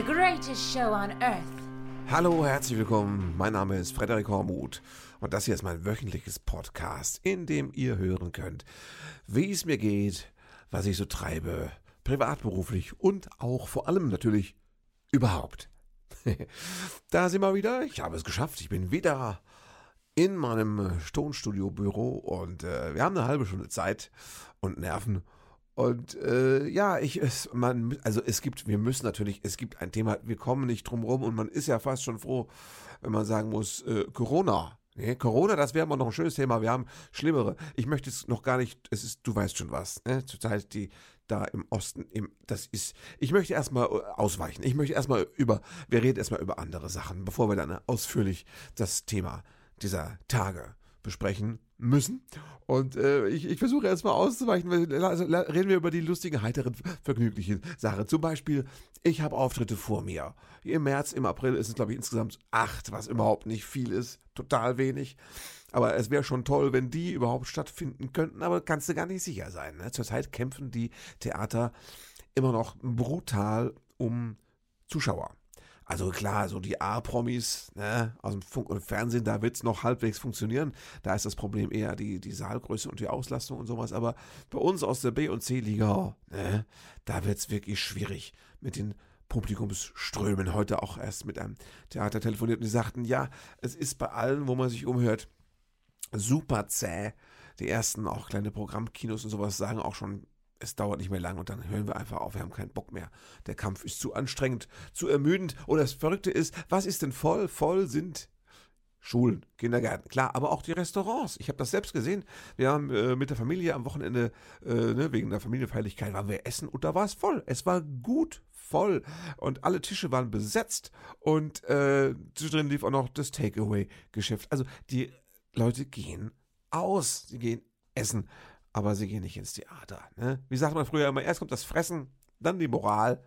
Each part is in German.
The greatest show on earth. Hallo, herzlich willkommen. Mein Name ist Frederik Hormuth und das hier ist mein wöchentliches Podcast, in dem ihr hören könnt, wie es mir geht, was ich so treibe, privat, beruflich und auch vor allem natürlich überhaupt. da sind wir wieder. Ich habe es geschafft. Ich bin wieder in meinem Tonstudio-Büro und äh, wir haben eine halbe Stunde Zeit und Nerven. Und äh, ja, ich es, man, also es gibt, wir müssen natürlich, es gibt ein Thema, wir kommen nicht drum rum und man ist ja fast schon froh, wenn man sagen muss, äh, Corona. Nee, Corona, das wäre immer noch ein schönes Thema. Wir haben schlimmere. Ich möchte es noch gar nicht, es ist, du weißt schon was, ne? Zurzeit die da im Osten, im, das ist, ich möchte erstmal äh, ausweichen. Ich möchte erstmal über, wir reden erstmal über andere Sachen, bevor wir dann ausführlich das Thema dieser Tage besprechen müssen. Und äh, ich, ich versuche erstmal auszuweichen. Also, reden wir über die lustigen, heiteren, vergnüglichen Sachen. Zum Beispiel, ich habe Auftritte vor mir. Im März, im April ist es, glaube ich, insgesamt acht, was überhaupt nicht viel ist. Total wenig. Aber es wäre schon toll, wenn die überhaupt stattfinden könnten, aber kannst du gar nicht sicher sein. Ne? Zurzeit kämpfen die Theater immer noch brutal um Zuschauer. Also klar, so die A-Promis ne, aus dem Funk und Fernsehen, da wird's noch halbwegs funktionieren. Da ist das Problem eher die, die Saalgröße und die Auslastung und sowas. Aber bei uns aus der B- und C-Liga, ne, da wird's wirklich schwierig mit den Publikumsströmen. Heute auch erst mit einem Theater telefoniert und die sagten, ja, es ist bei allen, wo man sich umhört, super zäh. Die ersten auch kleine Programmkinos und sowas sagen auch schon, es dauert nicht mehr lang und dann hören wir einfach auf, wir haben keinen Bock mehr. Der Kampf ist zu anstrengend, zu ermüdend. Und das Verrückte ist, was ist denn voll? Voll sind Schulen, Kindergärten, klar, aber auch die Restaurants. Ich habe das selbst gesehen. Wir haben äh, mit der Familie am Wochenende, äh, ne, wegen der Familienfeierlichkeit, waren wir essen und da war es voll. Es war gut voll und alle Tische waren besetzt und äh, zwischendrin lief auch noch das Takeaway-Geschäft. Also die Leute gehen aus, sie gehen essen aber sie gehen nicht ins Theater. Ne? Wie sagt man früher immer, erst kommt das Fressen, dann die Moral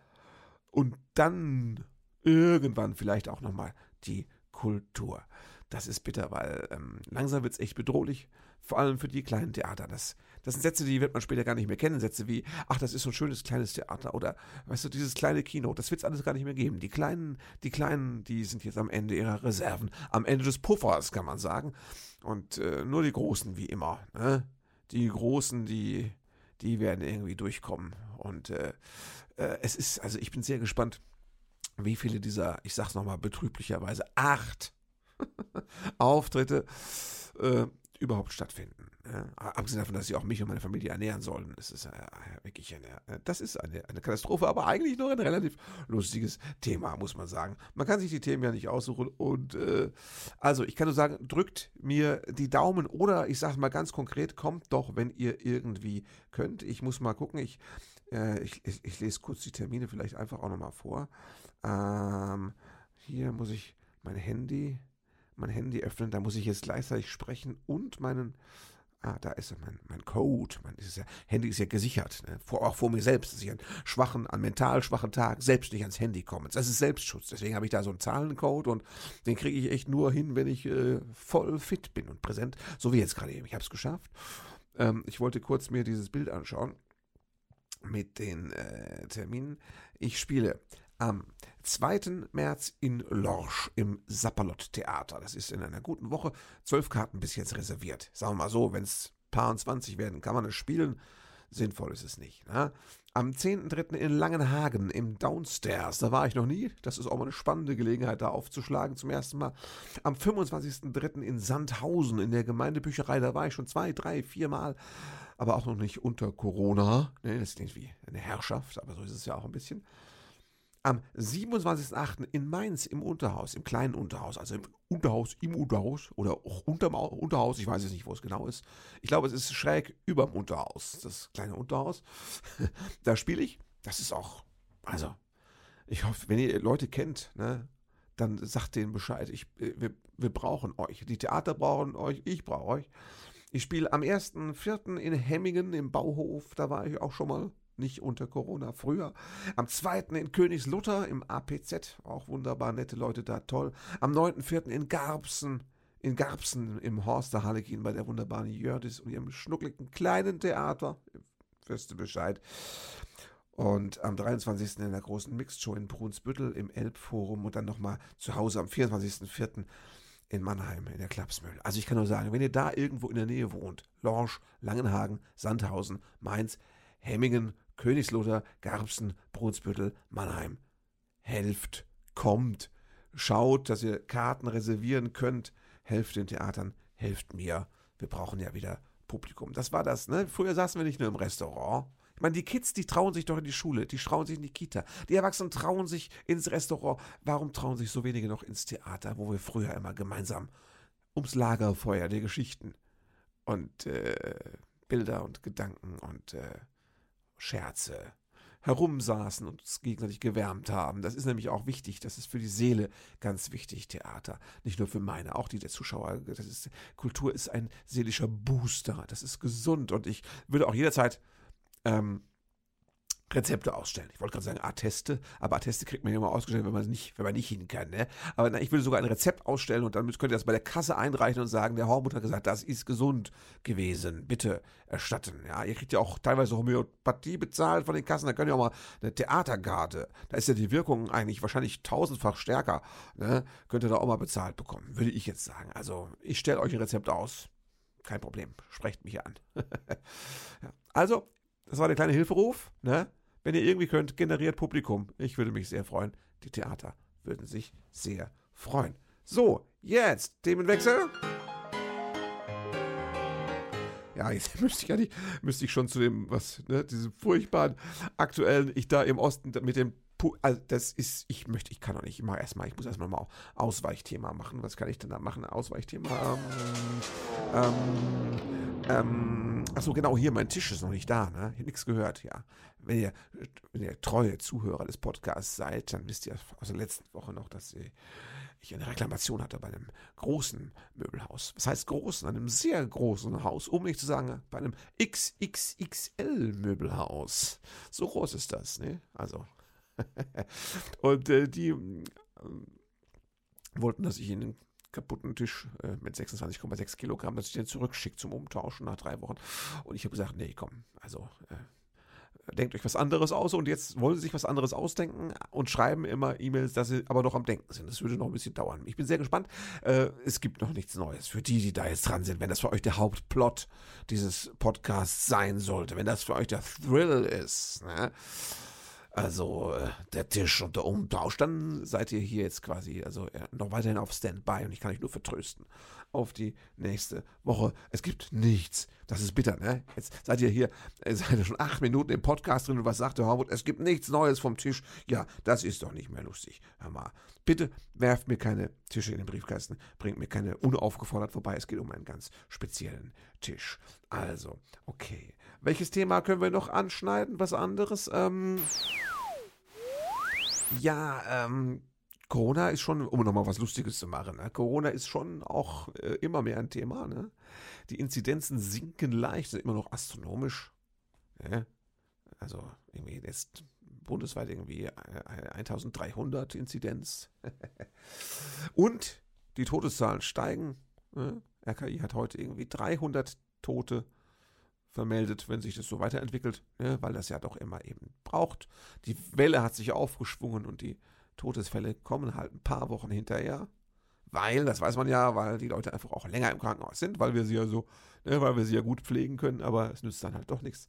und dann irgendwann vielleicht auch nochmal die Kultur. Das ist bitter, weil ähm, langsam wird es echt bedrohlich, vor allem für die kleinen Theater. Das, das sind Sätze, die wird man später gar nicht mehr kennen. Sätze wie, ach, das ist so ein schönes kleines Theater oder, weißt du, dieses kleine Kino, das wird es alles gar nicht mehr geben. Die Kleinen, die Kleinen, die sind jetzt am Ende ihrer Reserven, am Ende des Puffers, kann man sagen. Und äh, nur die Großen, wie immer, ne? Die Großen, die, die werden irgendwie durchkommen. Und äh, äh, es ist, also ich bin sehr gespannt, wie viele dieser, ich sag's nochmal betrüblicherweise, acht Auftritte äh, überhaupt stattfinden. Ja, abgesehen davon, dass sie auch mich und meine Familie ernähren sollen. Das ist äh, wirklich eine, äh, das ist eine, eine Katastrophe, aber eigentlich noch ein relativ lustiges Thema, muss man sagen. Man kann sich die Themen ja nicht aussuchen und äh, also ich kann nur sagen, drückt mir die Daumen oder ich sage mal ganz konkret, kommt doch, wenn ihr irgendwie könnt. Ich muss mal gucken, ich, äh, ich, ich, ich, lese kurz die Termine vielleicht einfach auch nochmal vor. Ähm, hier muss ich mein Handy, mein Handy öffnen, da muss ich jetzt gleichzeitig sprechen und meinen Ah, da ist mein, mein Code. Mein ist ja, Handy ist ja gesichert. Ne? Vor, auch vor mir selbst, dass ich an schwachen, an mental schwachen Tag selbst nicht ans Handy komme. Das ist Selbstschutz. Deswegen habe ich da so einen Zahlencode und den kriege ich echt nur hin, wenn ich äh, voll fit bin und präsent. So wie jetzt gerade eben. Ich habe es geschafft. Ähm, ich wollte kurz mir dieses Bild anschauen mit den äh, Terminen. Ich spiele am 2. März in Lorsch im Sapperlot Theater. Das ist in einer guten Woche. Zwölf Karten bis jetzt reserviert. Sagen wir mal so, wenn es paar 20 werden, kann man es spielen. Sinnvoll ist es nicht. Ne? Am 10.3. in Langenhagen im Downstairs. Da war ich noch nie. Das ist auch mal eine spannende Gelegenheit, da aufzuschlagen zum ersten Mal. Am 25.3. in Sandhausen in der Gemeindebücherei. Da war ich schon zwei, drei, vier Mal. Aber auch noch nicht unter Corona. Ne, das ist irgendwie eine Herrschaft, aber so ist es ja auch ein bisschen am 27.08. in Mainz im Unterhaus, im kleinen Unterhaus, also im Unterhaus, im Unterhaus oder auch unterm Unterhaus, ich weiß jetzt nicht, wo es genau ist. Ich glaube, es ist schräg über dem Unterhaus, das kleine Unterhaus. da spiele ich. Das ist auch, also, ich hoffe, wenn ihr Leute kennt, ne, dann sagt denen Bescheid. Ich, wir, wir brauchen euch. Die Theater brauchen euch, ich brauche euch. Ich spiele am 1.4. in Hemmingen im Bauhof, da war ich auch schon mal nicht unter Corona, früher. Am 2. in Königslutter im APZ, auch wunderbar nette Leute da, toll. Am 9.4. in Garbsen, in Garbsen im Horster Harlekin bei der wunderbaren Jördis und ihrem schnuckligen kleinen Theater. Wirst du Bescheid. Und am 23. in der großen Mixed Show in Brunsbüttel im Elbforum und dann nochmal zu Hause am 24.04. in Mannheim in der Klapsmühl. Also ich kann nur sagen, wenn ihr da irgendwo in der Nähe wohnt, Lorsch, Langenhagen, Sandhausen, Mainz, Hemmingen, Königsloder, Garbsen, Brunsbüttel, Mannheim, helft, kommt, schaut, dass ihr Karten reservieren könnt, helft den Theatern, helft mir. Wir brauchen ja wieder Publikum. Das war das, ne? Früher saßen wir nicht nur im Restaurant, ich meine, die Kids, die trauen sich doch in die Schule, die trauen sich in die Kita. Die Erwachsenen trauen sich ins Restaurant. Warum trauen sich so wenige noch ins Theater, wo wir früher immer gemeinsam ums Lagerfeuer der Geschichten und äh, Bilder und Gedanken und äh, Scherze herumsaßen und uns gegenseitig gewärmt haben. Das ist nämlich auch wichtig. Das ist für die Seele ganz wichtig, Theater. Nicht nur für meine, auch die der Zuschauer. Das ist, Kultur ist ein seelischer Booster. Das ist gesund. Und ich würde auch jederzeit ähm, Rezepte ausstellen. Ich wollte gerade sagen Atteste, aber Atteste kriegt man ja immer ausgestellt, wenn man nicht, wenn man nicht hin kann. Ne? Aber na, ich würde sogar ein Rezept ausstellen und dann könnt ihr das bei der Kasse einreichen und sagen, der Hormut hat gesagt, das ist gesund gewesen. Bitte erstatten. Ja, ihr kriegt ja auch teilweise Homöopathie bezahlt von den Kassen. Da könnt ihr auch mal eine Theatergarde. Da ist ja die Wirkung eigentlich wahrscheinlich tausendfach stärker. Ne? Könnt ihr da auch mal bezahlt bekommen, würde ich jetzt sagen. Also ich stelle euch ein Rezept aus. Kein Problem. Sprecht mich an. ja. Also, das war der kleine Hilferuf. Ne? Wenn ihr irgendwie könnt, generiert Publikum. Ich würde mich sehr freuen. Die Theater würden sich sehr freuen. So, jetzt Themenwechsel. Ja, jetzt müsste ich ja nicht, müsste ich schon zu dem, was, ne, diesem furchtbaren aktuellen, ich da im Osten mit dem also das ist, ich möchte, ich kann doch nicht, ich mache erstmal, ich muss erstmal mal Ausweichthema machen. Was kann ich denn da machen? Ausweichthema. Ähm, ähm, ähm, achso, genau, hier, mein Tisch ist noch nicht da, ne? Ich nichts gehört, ja. Wenn ihr, wenn ihr treue Zuhörer des Podcasts seid, dann wisst ihr aus der letzten Woche noch, dass ich eine Reklamation hatte bei einem großen Möbelhaus. Was heißt großen? Einem sehr großen Haus, um nicht zu sagen, bei einem XXXL Möbelhaus. So groß ist das, ne? Also, und äh, die äh, wollten, dass ich ihnen kaputten Tisch äh, mit 26,6 Kilogramm, dass ich den zurückschicke zum Umtauschen nach drei Wochen. Und ich habe gesagt, nee, komm, also äh, denkt euch was anderes aus und jetzt wollen sie sich was anderes ausdenken und schreiben immer E-Mails, dass sie aber noch am Denken sind. Das würde noch ein bisschen dauern. Ich bin sehr gespannt. Äh, es gibt noch nichts Neues für die, die da jetzt dran sind. Wenn das für euch der Hauptplot dieses Podcasts sein sollte, wenn das für euch der Thrill ist, ne? Also äh, der Tisch und der Umtausch, dann seid ihr hier jetzt quasi also noch weiterhin auf Standby und ich kann euch nur vertrösten auf die nächste Woche. Es gibt nichts. Das ist bitter, ne? Jetzt seid ihr hier, äh, seid ihr schon acht Minuten im Podcast drin und was sagt der Hormut? Es gibt nichts Neues vom Tisch. Ja, das ist doch nicht mehr lustig. Hör mal. Bitte werft mir keine Tische in den Briefkasten, bringt mir keine unaufgefordert vorbei. Es geht um einen ganz speziellen Tisch. Also, okay. Welches Thema können wir noch anschneiden? Was anderes? Ähm, ja, ähm, Corona ist schon, um nochmal was Lustiges zu machen, ne? Corona ist schon auch äh, immer mehr ein Thema. Ne? Die Inzidenzen sinken leicht, sind immer noch astronomisch. Ne? Also irgendwie jetzt bundesweit irgendwie 1300 äh, Inzidenz. Und die Todeszahlen steigen. Ne? RKI hat heute irgendwie 300 Tote vermeldet, wenn sich das so weiterentwickelt, ne, weil das ja doch immer eben braucht. Die Welle hat sich aufgeschwungen und die Todesfälle kommen halt ein paar Wochen hinterher. Weil, das weiß man ja, weil die Leute einfach auch länger im Krankenhaus sind, weil wir sie ja so, ne, weil wir sie ja gut pflegen können, aber es nützt dann halt doch nichts.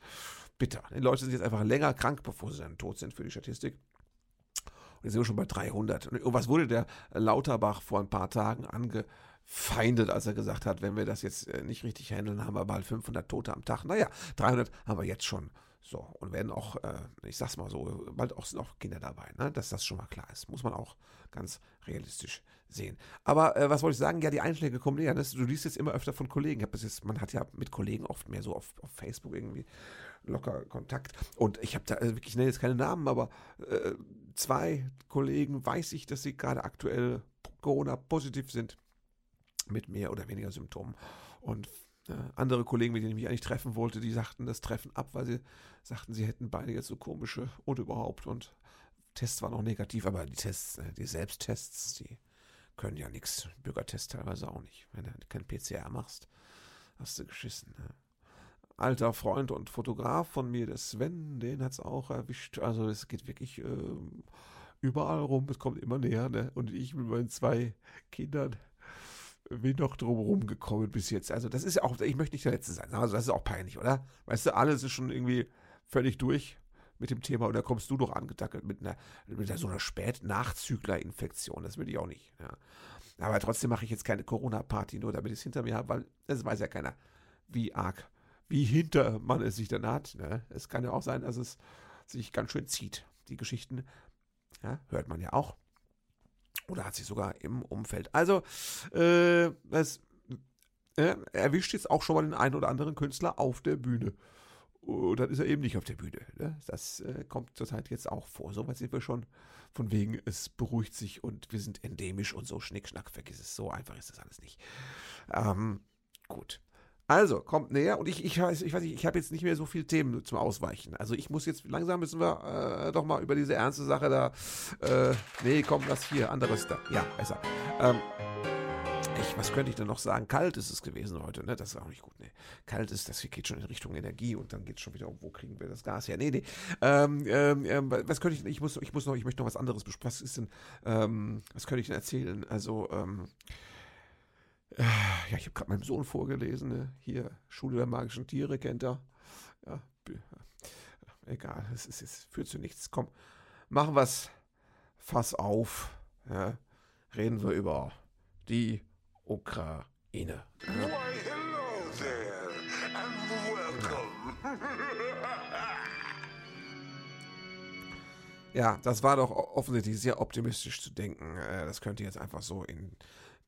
Bitter. Die Leute sind jetzt einfach länger krank, bevor sie dann tot sind für die Statistik. Und jetzt sind wir schon bei 300. Und was wurde der Lauterbach vor ein paar Tagen ange feindet, als er gesagt hat, wenn wir das jetzt äh, nicht richtig handeln, haben wir bald 500 Tote am Tag. Naja, 300 haben wir jetzt schon. So, und werden auch, äh, ich sag's mal so, bald auch noch Kinder dabei, ne? dass das schon mal klar ist. Muss man auch ganz realistisch sehen. Aber äh, was wollte ich sagen? Ja, die Einschläge kommen näher. Ne? Du liest jetzt immer öfter von Kollegen. Ich das jetzt, man hat ja mit Kollegen oft mehr so auf, auf Facebook irgendwie locker Kontakt. Und ich habe da äh, wirklich, ich nenne jetzt keine Namen, aber äh, zwei Kollegen weiß ich, dass sie gerade aktuell Corona positiv sind mit mehr oder weniger Symptomen. Und Ja, andere Kollegen, mit denen ich mich eigentlich treffen wollte, die sagten das Treffen ab, weil sie sagten, sie hätten beide jetzt so komische und überhaupt und Tests waren auch negativ, aber die Tests, äh, die Selbsttests, die können ja nichts. Bürgertest teilweise auch nicht. Wenn du kein PCR machst, hast du geschissen. Ne? Alter Freund und Fotograf von mir, der Sven, den hat es auch erwischt. Also es geht wirklich äh, überall rum, es kommt immer näher. Ne? Und ich mit meinen zwei Kindern bin noch drum gekommen bis jetzt. Also das ist ja auch, ich möchte nicht der Letzte sein. Also das ist auch peinlich, oder? Weißt du, alles ist schon irgendwie völlig durch mit dem Thema und da kommst du doch angetackelt mit einer, mit so einer Spät-Nachzügler-Infektion. Das will ich auch nicht. Ja. Aber trotzdem mache ich jetzt keine Corona-Party, nur damit ich es hinter mir habe, weil es weiß ja keiner, wie arg, wie hinter man es sich dann hat. Ne? Es kann ja auch sein, dass es sich ganz schön zieht. Die Geschichten ja, hört man ja auch. Oder hat sich sogar im Umfeld. Also, äh, es äh, erwischt jetzt auch schon mal den einen oder anderen Künstler auf der Bühne. Und dann ist er eben nicht auf der Bühne. Ne? Das äh, kommt zurzeit jetzt auch vor. So weit sind wir schon von wegen, es beruhigt sich und wir sind endemisch und so Schnickschnack, vergiss es. So einfach ist das alles nicht. Ähm, gut. Also, kommt näher und ich, ich, weiß, ich weiß nicht, ich habe jetzt nicht mehr so viele Themen zum Ausweichen. Also ich muss jetzt, langsam müssen wir äh, doch mal über diese ernste Sache da, äh, nee, komm, lass hier, anderes da. Ja, besser. Ähm, ich, was könnte ich denn noch sagen? Kalt ist es gewesen heute, ne? Das ist auch nicht gut, ne? Kalt ist, das geht schon in Richtung Energie und dann geht es schon wieder um, wo kriegen wir das Gas her? Nee, nee. Ähm, ähm, ähm was könnte ich, ich muss, ich muss noch, ich möchte noch was anderes besprechen. Was ist denn, ähm, was könnte ich denn erzählen? Also, ähm, äh, ja, ich habe gerade meinem Sohn vorgelesen, ne? Hier, Schule der magischen Tiere, kennt er. Ja, egal, es ist, es führt zu nichts. Komm, machen wir es, Fass auf, ja? Reden wir über die Ukraine. Why, hello there and welcome. Ja, das war doch offensichtlich sehr optimistisch zu denken. Äh, das könnte jetzt einfach so in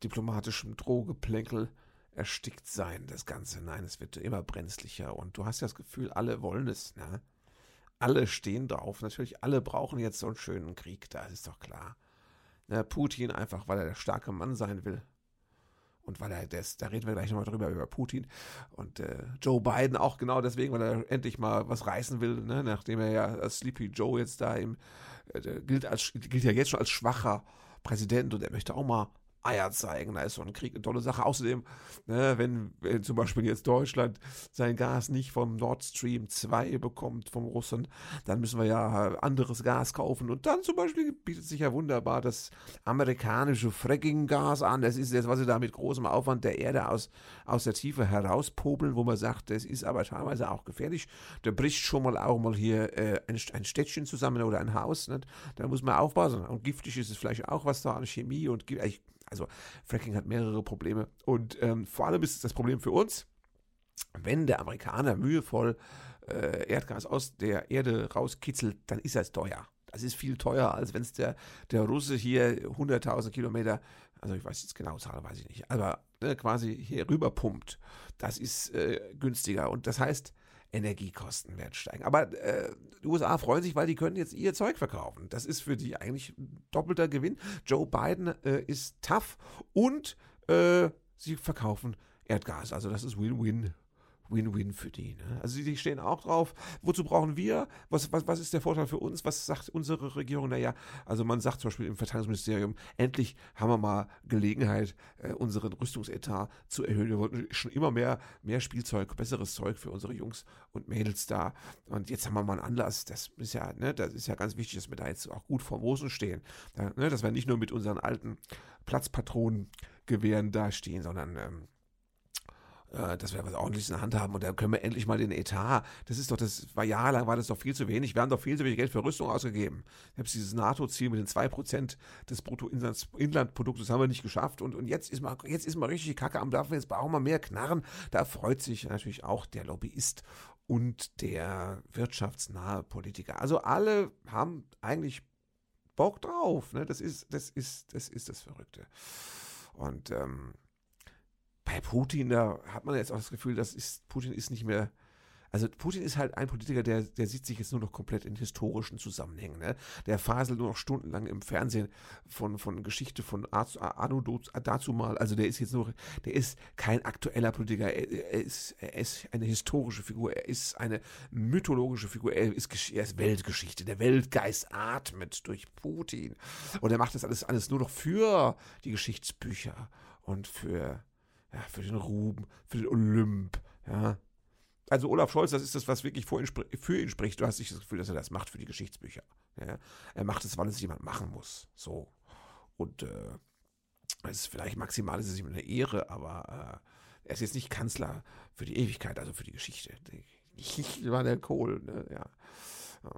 diplomatischem Drohgeplänkel erstickt sein, das Ganze. Nein, es wird immer brenzlicher und du hast ja das Gefühl, alle wollen es, ne? Alle stehen drauf. Natürlich, alle brauchen jetzt so einen schönen Krieg, das ist doch klar. Na, Putin einfach, weil er der starke Mann sein will und weil er das, da reden wir gleich nochmal drüber, über Putin und äh, Joe Biden auch genau deswegen, weil er endlich mal was reißen will, ne? nachdem er ja als Sleepy Joe jetzt da im, äh, gilt, als, gilt ja jetzt schon als schwacher Präsident und er möchte auch mal Eier zeigen. Da ist so ein Krieg eine tolle Sache. Außerdem, ne, wenn, wenn, zum Beispiel jetzt Deutschland sein Gas nicht vom Nord Stream 2 bekommt, vom Russen, dann müssen wir ja anderes Gas kaufen. Und dann zum Beispiel bietet sich ja wunderbar das amerikanische Fracking-Gas an. Das ist jetzt, was sie da mit großem Aufwand der Erde aus, aus der Tiefe herauspobeln, wo man sagt, das ist aber teilweise auch gefährlich. Da bricht schon mal auch mal hier äh, ein, ein Städtchen zusammen oder ein Haus. Nicht? Da muss man aufpassen. Und giftig ist es vielleicht auch, was da an Chemie und ich also Fracking hat mehrere Probleme. Und ähm, vor allem ist das Problem für uns, wenn der Amerikaner mühevoll äh, Erdgas aus der Erde rauskitzelt, dann ist das teuer. Das ist viel teurer, als wenn es der, der Russe hier 100.000 Kilometer, also ich weiß jetzt genau, Zahl weiß ich nicht, aber ne, quasi hier rüber pumpt. Das ist äh, günstiger. Und das heißt, Energiekosten werden steigen. Aber äh, die USA freuen sich, weil die können jetzt ihr Zeug verkaufen. Das ist für die eigentlich doppelter Gewinn. Joe Biden äh, ist tough und äh, sie verkaufen Erdgas. Also das ist Win-Win Win-Win für die. Ne? Also die stehen auch drauf. Wozu brauchen wir? Was, was, was ist der Vorteil für uns? Was sagt unsere Regierung? Naja, also man sagt zum Beispiel im Verteidigungsministerium, endlich haben wir mal Gelegenheit, äh, unseren Rüstungsetat zu erhöhen. Wir wollten schon immer mehr, mehr Spielzeug, besseres Zeug für unsere Jungs und Mädels da. Und jetzt haben wir mal einen Anlass. Das ist ja, ne, das ist ja ganz wichtig, dass wir da jetzt auch gut vor Rosen stehen. Da, ne, dass wir nicht nur mit unseren alten Platzpatronengewehren dastehen, sondern ähm, äh, dass wir was ordentliches in der Hand haben und dann können wir endlich mal den Etat, das ist doch, das war jahrelang war das doch viel zu wenig, wir haben doch viel zu wenig Geld für Rüstung ausgegeben. Selbst dieses NATO-Ziel mit den 2% des Bruttoinlandproduktes haben wir nicht geschafft und, und jetzt ist mal, jetzt ist mal richtig Kacke am Dampfen, jetzt brauchen wir mehr Knarren. Da freut sich natürlich auch der Lobbyist und der wirtschaftsnahe Politiker. Also alle haben eigentlich Bock drauf. Ne? Das ist, das ist, das ist das Verrückte. Und ähm, bei Putin, da hat man jetzt auch das Gefühl, das ist, Putin ist nicht mehr also Putin ist halt ein Politiker, der, der sieht sich jetzt nur noch komplett in historischen Zusammenhängen. Ne? Der faselt nur noch stundenlang im Fernsehen von, von Geschichte von Anno dazu mal. Also der ist jetzt nur, der ist kein aktueller Politiker. Er, er, ist, er ist eine historische Figur. Er ist eine mythologische Figur. Er ist, er ist Weltgeschichte. Der Weltgeist atmet durch Putin. Und er macht das alles, alles nur noch für die Geschichtsbücher und für, ja, für den Ruhm, für den Olymp. Ja, also Olaf Scholz, das ist das, was wirklich für ihn, für ihn spricht. Du hast nicht das Gefühl, dass er das macht für die Geschichtsbücher. Ja? Er macht es, weil es jemand machen muss. So. Und äh, es ist vielleicht maximal ist es ihm eine Ehre, aber äh, er ist jetzt nicht Kanzler für die Ewigkeit, also für die Geschichte. Ich war der Kohl, ne? ja.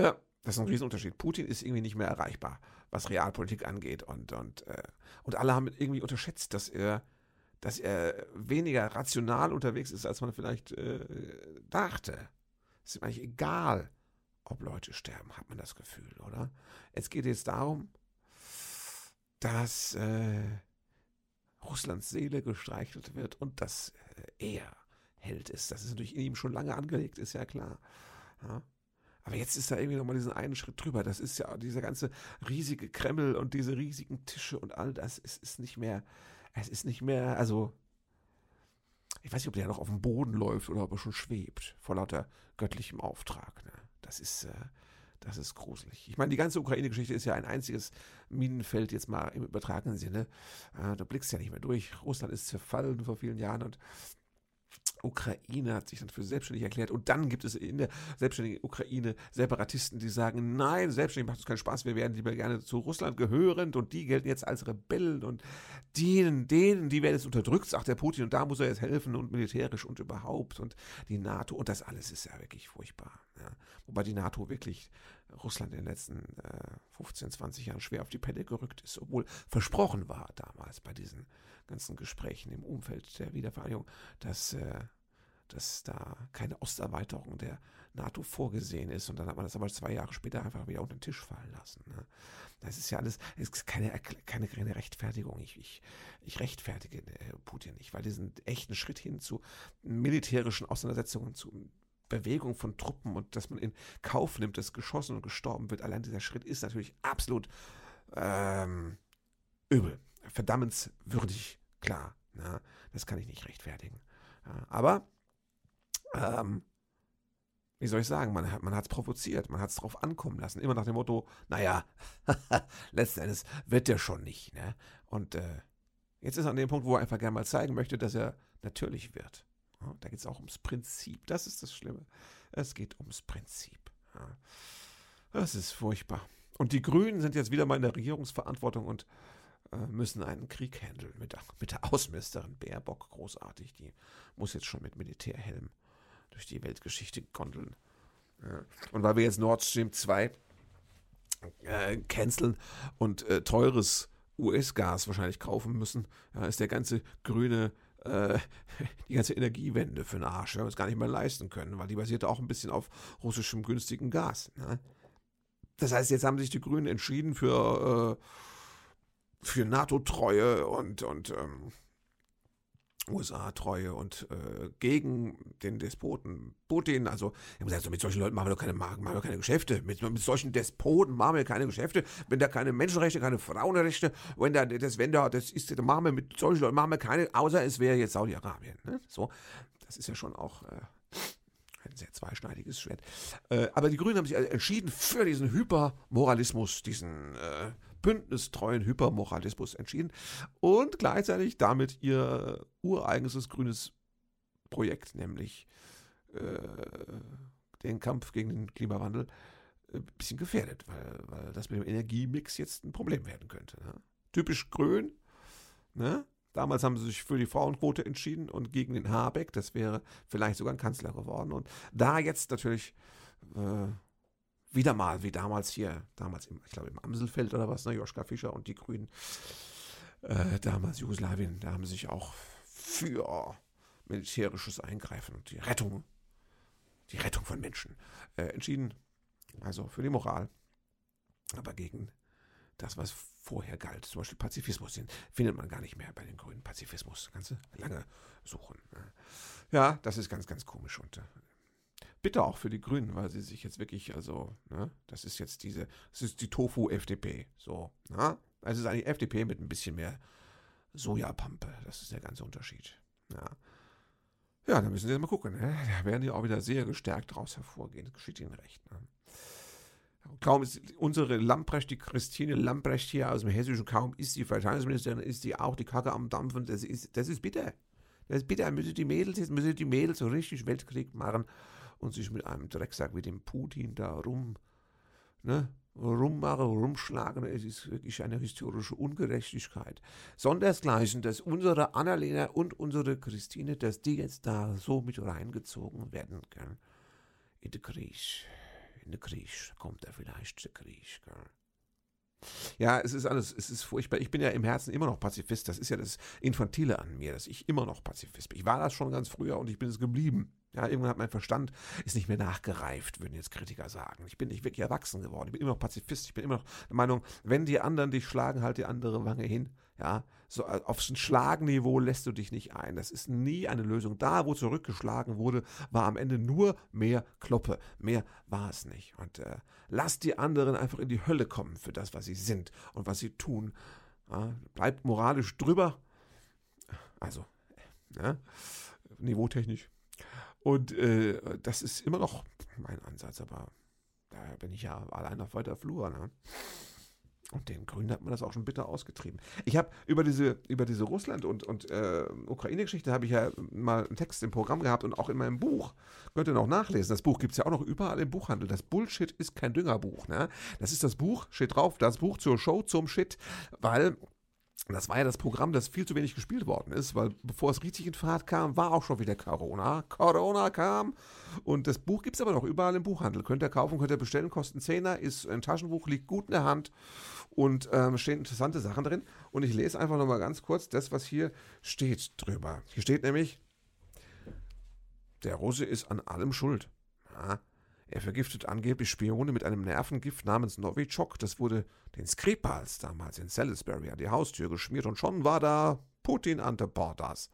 ja. das ist ein Riesenunterschied. Putin ist irgendwie nicht mehr erreichbar, was Realpolitik angeht. Und, und, äh, und alle haben irgendwie unterschätzt, dass er dass er weniger rational unterwegs ist, als man vielleicht äh, dachte. Es ist ihm eigentlich egal, ob Leute sterben, hat man das Gefühl, oder? Es geht jetzt darum, dass äh, Russlands Seele gestreichelt wird und dass äh, er Held ist. Das ist natürlich in ihm schon lange angelegt, ist ja klar. Ja? Aber jetzt ist da irgendwie nochmal diesen einen Schritt drüber. Das ist ja dieser ganze riesige Kreml und diese riesigen Tische und all das. Es ist nicht mehr, es ist nicht mehr, also ich weiß nicht, ob der noch auf dem Boden läuft oder ob er schon schwebt vor lauter göttlichem Auftrag. Ne? Das ist, äh, das ist gruselig. Ich meine, die ganze Ukraine-Geschichte ist ja ein einziges Minenfeld jetzt mal im übertragenen Sinne. Äh, da blickst ja nicht mehr durch. Russland ist zerfallen vor vielen Jahren und Ukraine hat sich dann für selbstständig erklärt und dann gibt es in der selbstständigen Ukraine Separatisten, die sagen, nein, selbstständig macht uns keinen Spaß, wir werden lieber gerne zu Russland gehörend und die gelten jetzt als Rebellen und denen, denen, die werden jetzt unterdrückt, sagt der Putin und da muss er jetzt helfen und militärisch und überhaupt und die NATO und das alles ist ja wirklich furchtbar. Ja. Wobei die NATO wirklich Russland in den letzten äh, 15, 20 Jahren schwer auf die Pelle gerückt ist, obwohl versprochen war damals bei diesen ganzen Gesprächen im Umfeld der Wiedervereinigung, dass, äh, dass da keine Osterweiterung der NATO vorgesehen ist. Und dann hat man das aber zwei Jahre später einfach wieder unter den Tisch fallen lassen. Ne? Das ist ja alles, es ist keine, keine, keine Rechtfertigung. Ich, ich, ich rechtfertige äh, Putin nicht, weil diesen echten Schritt hin zu militärischen Auseinandersetzungen, zu Bewegung von Truppen und dass man in Kauf nimmt, dass geschossen und gestorben wird, allein dieser Schritt ist natürlich absolut ähm, übel verdammenswürdig, klar. Ne? Das kann ich nicht rechtfertigen. Aber, ähm, wie soll ich sagen, man, hat es provoziert, man hat es drauf ankommen lassen. Immer nach dem Motto, naja, letzten Endes wird der schon nicht. Ne? Und äh, jetzt ist er an dem Punkt, wo er einfach gerne mal zeigen möchte, dass er natürlich wird. Ja, da geht es auch ums Prinzip. Das ist das Schlimme. Es geht ums Prinzip. Ja. Das ist furchtbar. Und die Grünen sind jetzt wieder mal in der Regierungsverantwortung und äh, müssen einen Krieg handeln mit, mit der Außenministerin Baerbock, großartig. Die muss jetzt schon mit Militärhelm durch die Weltgeschichte gondeln. Und weil wir jetzt Nord Stream 2 äh, canceln und äh, teures US-Gas wahrscheinlich kaufen müssen, ja, ist der ganze grüne äh, die ganze Energiewende für den Arsch, wir es gar nicht mehr leisten können, weil die basiert auch ein bisschen auf russischem günstigen Gas. Ne? Das heißt, jetzt haben sich die Grünen entschieden für äh, für NATO-Treue und, und ähm, USA-Treue und äh, gegen den Despoten Putin. Also, ich muss sagen, mit solchen Leuten machen wir doch keine, machen wir keine Geschäfte. Mit, mit solchen Despoten machen wir keine Geschäfte. Wenn da keine Menschenrechte, keine Frauenrechte, wenn da das, wenn da, das ist, dann machen wir mit solchen Leuten machen wir keine, außer es wäre jetzt Saudi-Arabien. Ne? So, das ist ja schon auch äh, ein sehr zweischneidiges Schwert. Äh, aber die Grünen haben sich also entschieden für diesen Hypermoralismus, diesen äh, bündnistreuen Hypermoralismus entschieden und gleichzeitig damit ihr ureigenes grünes Projekt, nämlich äh, den Kampf gegen den Klimawandel, ein äh, bisschen gefährdet, weil, weil das mit dem Energiemix jetzt ein Problem werden könnte. Ne? Typisch grün. Ne? Damals haben sie sich für die Frauenquote entschieden und gegen den Habeck. Das wäre vielleicht sogar ein Kanzler geworden. Und da jetzt natürlich äh, wieder mal, wie damals hier, damals, im, ich glaube im Amselfeld oder was, ne, Joschka Fischer und die Grünen, äh, damals Jugoslawien, da haben sie sich auch für militärisches Eingreifen und die Rettung, die Rettung von Menschen äh, entschieden. Also für die Moral, aber gegen das, was vorher galt. Zum Beispiel Pazifismus, den findet man gar nicht mehr bei den Grünen. Pazifismus, kannst du lange suchen. Ne? Ja, das ist ganz, ganz komisch und äh, bitte auch für die Grünen, weil sie sich jetzt wirklich, also, ne, das ist jetzt diese, das ist die Tofu-FDP, so, ne? Also es ist eigentlich FDP mit ein bisschen mehr Sojapampe, das ist der ganze Unterschied, ja. Ja, dann müssen Sie mal gucken, ne? da werden die auch wieder sehr gestärkt daraus hervorgehen, das geschieht Ihnen recht, ne? Kaum ist unsere Lamprecht, die Christine Lamprecht hier aus dem Hessischen, kaum ist die Verteidigungsministerin, ist die auch die Kacke am Dampfen. Das ist, das ist bitter. Das ist bitter. Müssen die Mädels, jetzt müssen die Mädels so richtig Weltkrieg machen und sich mit einem Drecksack wie dem Putin da rum, ne, rummachen, rumschlagen. Es ist wirklich eine historische Ungerechtigkeit. Sondersgleichen, dass unsere Annalena und unsere Christine, dass die jetzt da so mit reingezogen werden können in den Krieg in den Krieg. Kommt er vielleicht der Krieg, gell? Ja, es ist alles, es ist furchtbar. Ich bin ja im Herzen immer noch Pazifist. Das ist ja das Infantile an mir, dass ich immer noch Pazifist bin. Ich war das schon ganz früher und ich bin es geblieben. Ja, irgendwann hat mein Verstand ist nicht mehr nachgereift, würden jetzt Kritiker sagen. Ich bin nicht wirklich erwachsen geworden. Ich bin immer noch Pazifist. Ich bin immer noch der Meinung, wenn die anderen dich schlagen, halt die andere Wange hin. Ja, so äh, aufs Schlagniveau lässt du dich nicht ein. Das ist nie eine Lösung. Da, wo zurückgeschlagen wurde, war am Ende nur mehr Kloppe. Mehr war es nicht. Und äh, lass die anderen einfach in die Hölle kommen für das, was sie sind und was sie tun. Ja, bleibt moralisch drüber. Also, ja, niveautechnisch. Und äh, das ist immer noch mein Ansatz, aber da bin ich ja allein auf weiter Flur. Ne? Und den Grünen hat man das auch schon bitter ausgetrieben. Ich habe über diese, über diese Russland- und, und äh, Ukraine-Geschichte habe ich ja mal einen Text im Programm gehabt und auch in meinem Buch. Könnt ihr noch nachlesen. Das Buch gibt es ja auch noch überall im Buchhandel. Das Bullshit ist kein Düngerbuch. Ne? Das ist das Buch, steht drauf, das Buch zur Show, zum Shit, weil das war ja das Programm, das viel zu wenig gespielt worden ist, weil bevor es richtig in Fahrt kam, war auch schon wieder Corona. Corona kam und das Buch gibt es aber noch überall im Buchhandel. Könnt ihr kaufen, könnt ihr bestellen, kostet 10er, ist ein Taschenbuch, liegt gut in der Hand und ähm, stehen interessante Sachen drin. Und ich lese einfach nochmal ganz kurz das, was hier steht drüber. Hier steht nämlich, der Russe ist an allem schuld. Ja, er vergiftet angeblich Spione mit einem Nervengift namens Novichok. Das wurde den Skripals damals in Salisbury an die Haustür geschmiert und schon war da Putin ante portas.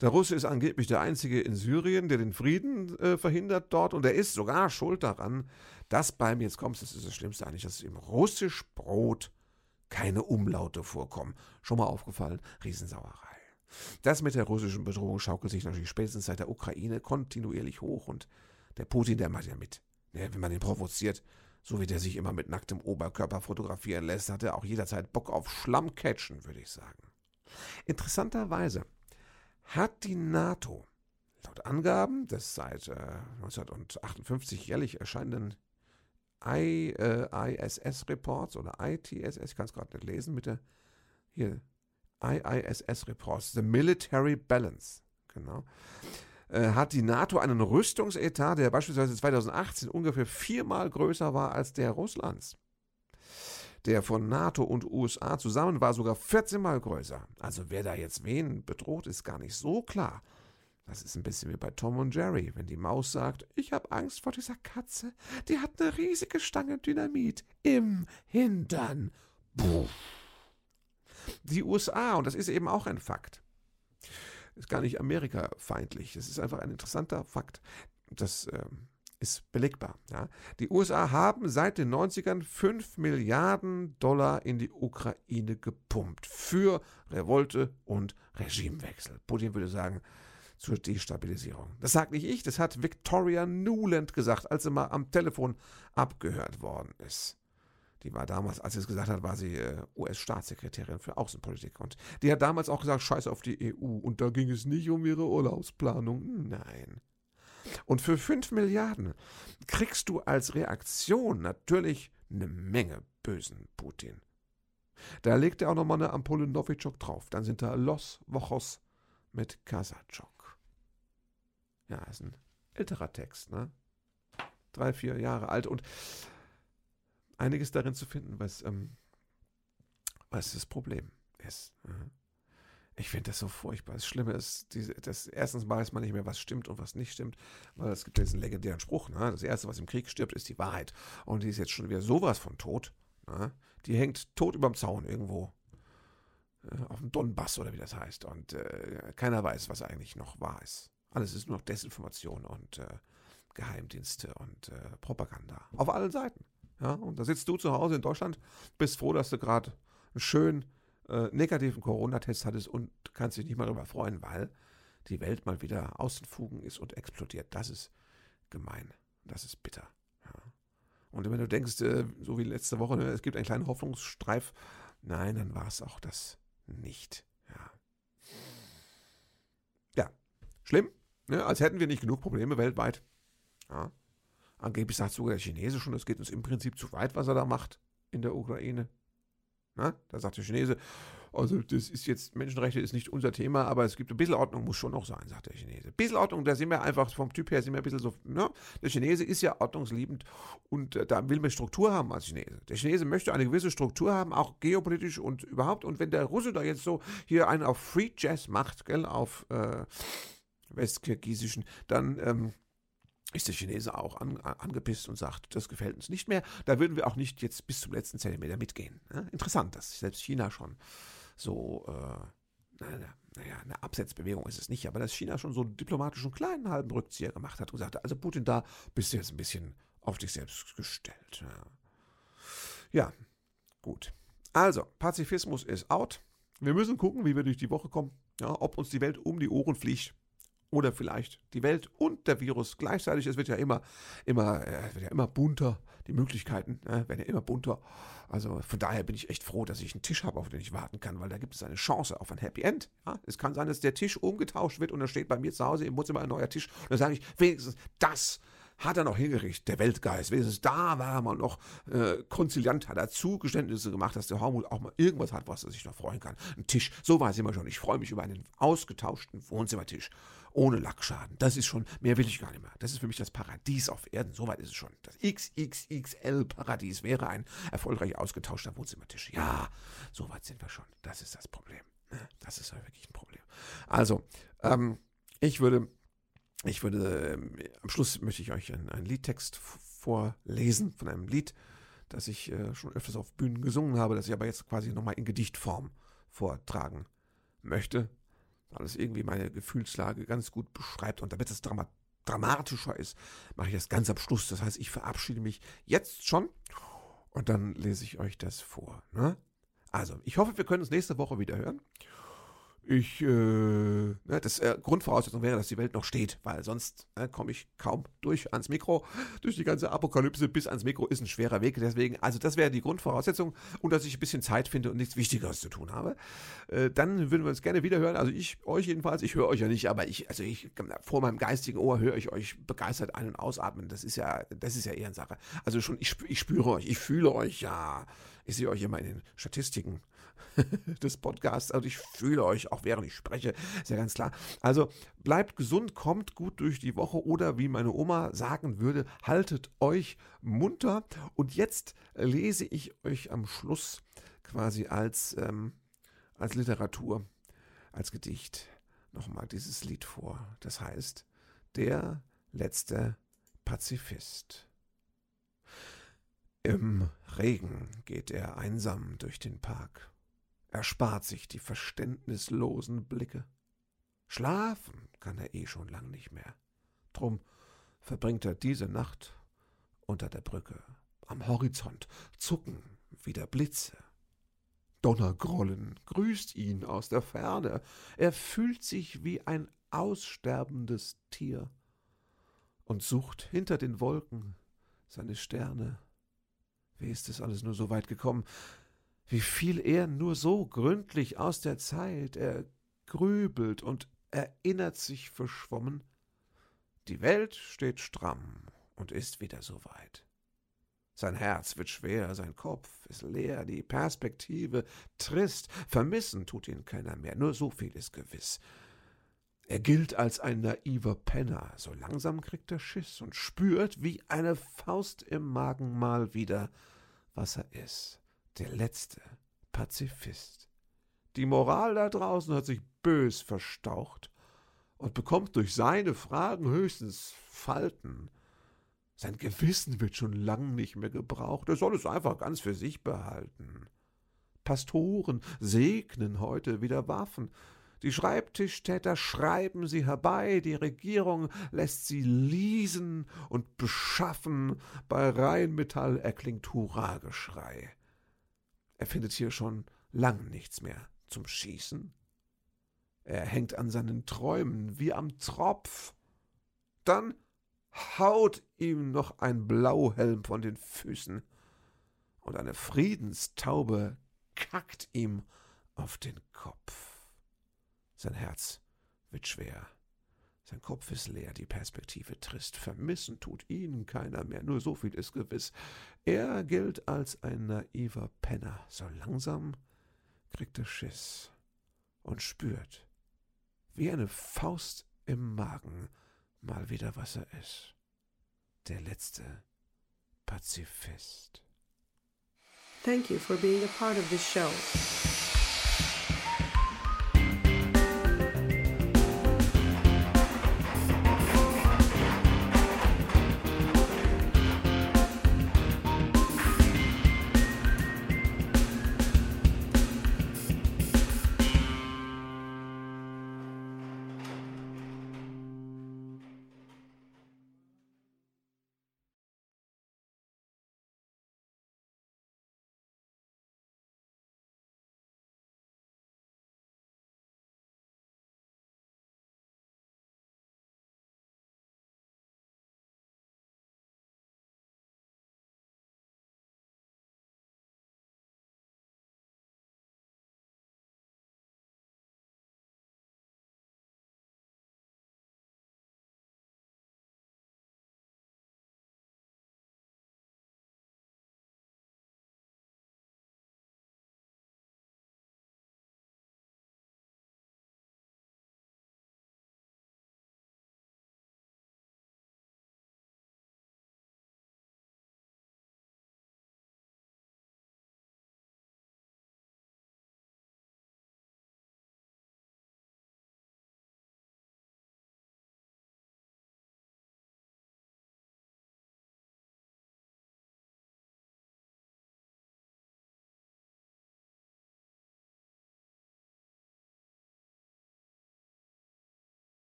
Der Russe ist angeblich der Einzige in Syrien, der den Frieden äh, verhindert dort und er ist sogar schuld daran, dass beim, jetzt kommst, das ist das Schlimmste eigentlich, dass im russisch Brot keine Umlaute vorkommen. Schon mal aufgefallen? Riesensauerei. Das mit der russischen Bedrohung schaukelt sich natürlich spätestens seit der Ukraine kontinuierlich hoch und der Putin, der macht ja mit. Ja, wenn man ihn provoziert, so wie der sich immer mit nacktem Oberkörper fotografieren lässt, hat er auch jederzeit Bock auf Schlammcatchen, würde ich sagen. Interessanterweise hat die NATO laut Angaben des seit äh, 1958 jährlich erscheinenden I, äh, ISS-Reports oder ITSS, ich kann es gerade nicht lesen, mit der hier IISS-Reports, The Military Balance, genau, äh, hat die NATO einen Rüstungsetat, der beispielsweise 2018 ungefähr viermal größer war als der Russlands. Der von NATO und USA zusammen war sogar 14 Mal größer. Also wer da jetzt wen bedroht, ist gar nicht so klar. Das ist ein bisschen wie bei Tom und Jerry, wenn die Maus sagt, ich habe Angst vor dieser Katze, die hat eine riesige Stange Dynamit im Hintern. Puh. Die USA, und das ist eben auch ein Fakt, ist gar nicht Amerika-feindlich. Es ist einfach ein interessanter Fakt. Das ähm, ist belegbar. Ja. Die USA haben seit den 90ern 5 Milliarden Dollar in die Ukraine gepumpt für Revolte und Regimewechsel. Putin würde sagen, zur Destabilisierung. Das sagt nicht ich, das hat Victoria Nuland gesagt, als sie mal am Telefon abgehört worden ist. Die war damals, als sie es gesagt hat, war sie äh, US-Staatssekretärin für Außenpolitik. Und die hat damals auch gesagt, scheiß auf die EU. Und da ging es nicht um ihre Urlaubsplanung. Nein. Und für 5 Milliarden kriegst du als Reaktion natürlich eine Menge bösen Putin. Da legt er auch nochmal eine Ampulle Novichok drauf. Dann sind da Los Wochos mit Kasachok. Ja, ist ein älterer Text, ne? Drei, vier Jahre alt. Und einiges darin zu finden, was, ähm, was das Problem ist. Ich finde das so furchtbar. Das Schlimme ist, diese, das, erstens weiß man nicht mehr, was stimmt und was nicht stimmt, weil es gibt ja diesen legendären Spruch, ne? das Erste, was im Krieg stirbt, ist die Wahrheit. Und die ist jetzt schon wieder sowas von tot. Na? Die hängt tot überm Zaun irgendwo. Äh, auf dem Donbass oder wie das heißt. Und äh, keiner weiß, was eigentlich noch wahr ist. Alles ist nur noch Desinformation und äh, Geheimdienste und äh, Propaganda. Auf allen Seiten. Ja? Und da sitzt du zu Hause in Deutschland, bist froh, dass du gerade einen schönen äh, negativen Corona-Test hattest und kannst dich nicht mal darüber freuen, weil die Welt mal wieder außen Fugen ist und explodiert. Das ist gemein. Das ist bitter. Ja. Und wenn du denkst, äh, so wie letzte Woche, ne, es gibt einen kleinen Hoffnungsstreif, nein, dann war es auch das nicht. Ja, ja. schlimm. Ne? Als hätten wir nicht genug Probleme weltweit. Ja. Angeblich sagt sogar der Chinese schon, es geht uns im Prinzip zu weit, was er da macht in der Ukraine. Na? Da sagt der Chinese, also das ist jetzt, Menschenrechte ist nicht unser Thema, aber es gibt ein bisschen Ordnung, muss schon noch sein, sagt der Chinese. Ein bisschen Ordnung, da sind wir einfach, vom Typ her sind wir ein bisschen so, ne? Der Chinese ist ja ordnungsliebend und äh, da will man Struktur haben als Chinese. Der Chinese möchte eine gewisse Struktur haben, auch geopolitisch und überhaupt. Und wenn der Russe da jetzt so hier einen auf Free Jazz macht, gell, auf äh, Westkirgisischen, dann, ähm, ist der Chinese auch an, angepisst und sagt, das gefällt uns nicht mehr. Da würden wir auch nicht jetzt bis zum letzten Zentimeter mitgehen. Ne? Interessant, dass selbst China schon so, äh, naja, eine Absetzbewegung ist es nicht, aber dass China schon so einen diplomatischen kleinen halben Rückzieher gemacht hat und gesagt hat, also Putin, da bist du jetzt ein bisschen auf dich selbst gestellt. Ja, ja gut. Also, Pazifismus ist out. Wir müssen gucken, wie wir durch die Woche kommen. Ja, ob uns die Welt um die Ohren fliegt oder vielleicht die Welt und der Virus gleichzeitig. Es wird ja immer, immer, äh, wird ja immer bunter. Die Möglichkeiten äh, werden ja immer bunter. Also von daher bin ich echt froh, dass ich einen Tisch habe, auf den ich warten kann, weil da gibt es eine Chance auf ein Happy End. Ja? Es kann sein, dass der Tisch umgetauscht wird und da steht bei mir zu Hause im Wohnzimmer ein neuer Tisch. Und dann sage ich, wenigstens das hat er noch hingerichtet, der Weltgeist. Wenigstens da war er mal noch äh, konziliant, hat er Zugeständnisse gemacht, dass der Hormut auch mal irgendwas hat, was er sich noch freuen kann. Ein Tisch, so war es immer schon. Ich freue mich über einen ausgetauschten Wohnzimmertisch ohne Lackschaden. Das ist schon, mehr will ich gar nicht mehr. Das ist für mich das Paradies auf Erden. Soweit ist es schon. Das XXXL-Paradies wäre ein erfolgreich ausgetauschter Wohnzimmertisch. Ja, soweit sind wir schon. Das ist das Problem. Ne? Das ist wirklich ein Problem. Also, ähm, ich würde ich würde, äh, am Schluss möchte ich euch einen, einen Liedtext vorlesen von einem Lied, das ich äh, schon öfters auf Bühnen gesungen habe, das ich aber jetzt quasi nochmal in Gedichtform vortragen möchte, weil es irgendwie meine Gefühlslage ganz gut beschreibt und damit es Drama dramatischer ist, mache ich das ganz am Schluss. Das heißt, ich verabschiede mich jetzt schon und dann lese ich euch das vor. Ne? Also, ich hoffe, wir können uns nächste Woche wieder hören. Ich, äh, ne, das äh, Grundvoraussetzung wäre, dass die Welt noch steht, weil sonst äh, komme ich kaum durch ans Mikro. Durch die ganze Apokalypse bis ans Mikro ist ein schwerer Weg. Deswegen, also das wäre die Grundvoraussetzung und dass ich ein bisschen Zeit finde und nichts Wichtigeres zu tun habe. Äh, dann würden wir uns gerne wieder hören. Also ich, euch jedenfalls, ich höre euch ja nicht, aber ich, also ich, vor meinem geistigen Ohr höre ich euch begeistert ein- und ausatmen. Das ist ja, das ist ja eher eine Sache. Also schon, ich, ich spüre euch, ich fühle euch, ja. Ich sehe euch immer in den Statistiken des Podcasts. Also ich fühle euch auch während ich spreche, ist ja ganz klar. Also bleibt gesund, kommt gut durch die Woche oder wie meine Oma sagen würde, haltet euch munter. Und jetzt lese ich euch am Schluss quasi als, ähm, als Literatur, als Gedicht nochmal dieses Lied vor. Das heißt, der letzte Pazifist. Im Regen geht er einsam durch den Park. Er spart sich die verständnislosen Blicke. Schlafen kann er eh schon lang nicht mehr. Drum verbringt er diese Nacht unter der Brücke. Am Horizont zucken wieder Blitze. Donnergrollen grüßt ihn aus der Ferne. Er fühlt sich wie ein aussterbendes Tier und sucht hinter den Wolken seine Sterne. Wie ist es alles nur so weit gekommen? Wie viel er nur so gründlich aus der Zeit, er grübelt und erinnert sich verschwommen. Die Welt steht stramm und ist wieder so weit. Sein Herz wird schwer, sein Kopf ist leer, die Perspektive trist, vermissen tut ihn keiner mehr, nur so viel ist gewiss. Er gilt als ein naiver Penner, so langsam kriegt er Schiss und spürt wie eine Faust im Magen mal wieder, was er ist der letzte Pazifist. Die Moral da draußen hat sich bös verstaucht und bekommt durch seine Fragen höchstens Falten. Sein Gewissen wird schon lang nicht mehr gebraucht. Er soll es einfach ganz für sich behalten. Pastoren segnen heute wieder Waffen. Die Schreibtischtäter schreiben sie herbei, die Regierung lässt sie leasen und beschaffen, bei Rheinmetall erklingt Hurrageschrei. Er findet hier schon lang nichts mehr zum Schießen. Er hängt an seinen Träumen wie am Tropf. Dann haut ihm noch ein Blauhelm von den Füßen, und eine Friedenstaube kackt ihm auf den Kopf. Sein Herz wird schwer. Sein Kopf ist leer, die Perspektive trist. Vermissen tut ihn keiner mehr, nur so viel ist gewiss. Er gilt als ein naiver Penner. So langsam kriegt er Schiss und spürt, wie eine Faust im Magen, mal wieder was er ist. Der letzte Pazifist. Thank you for being a part of this show.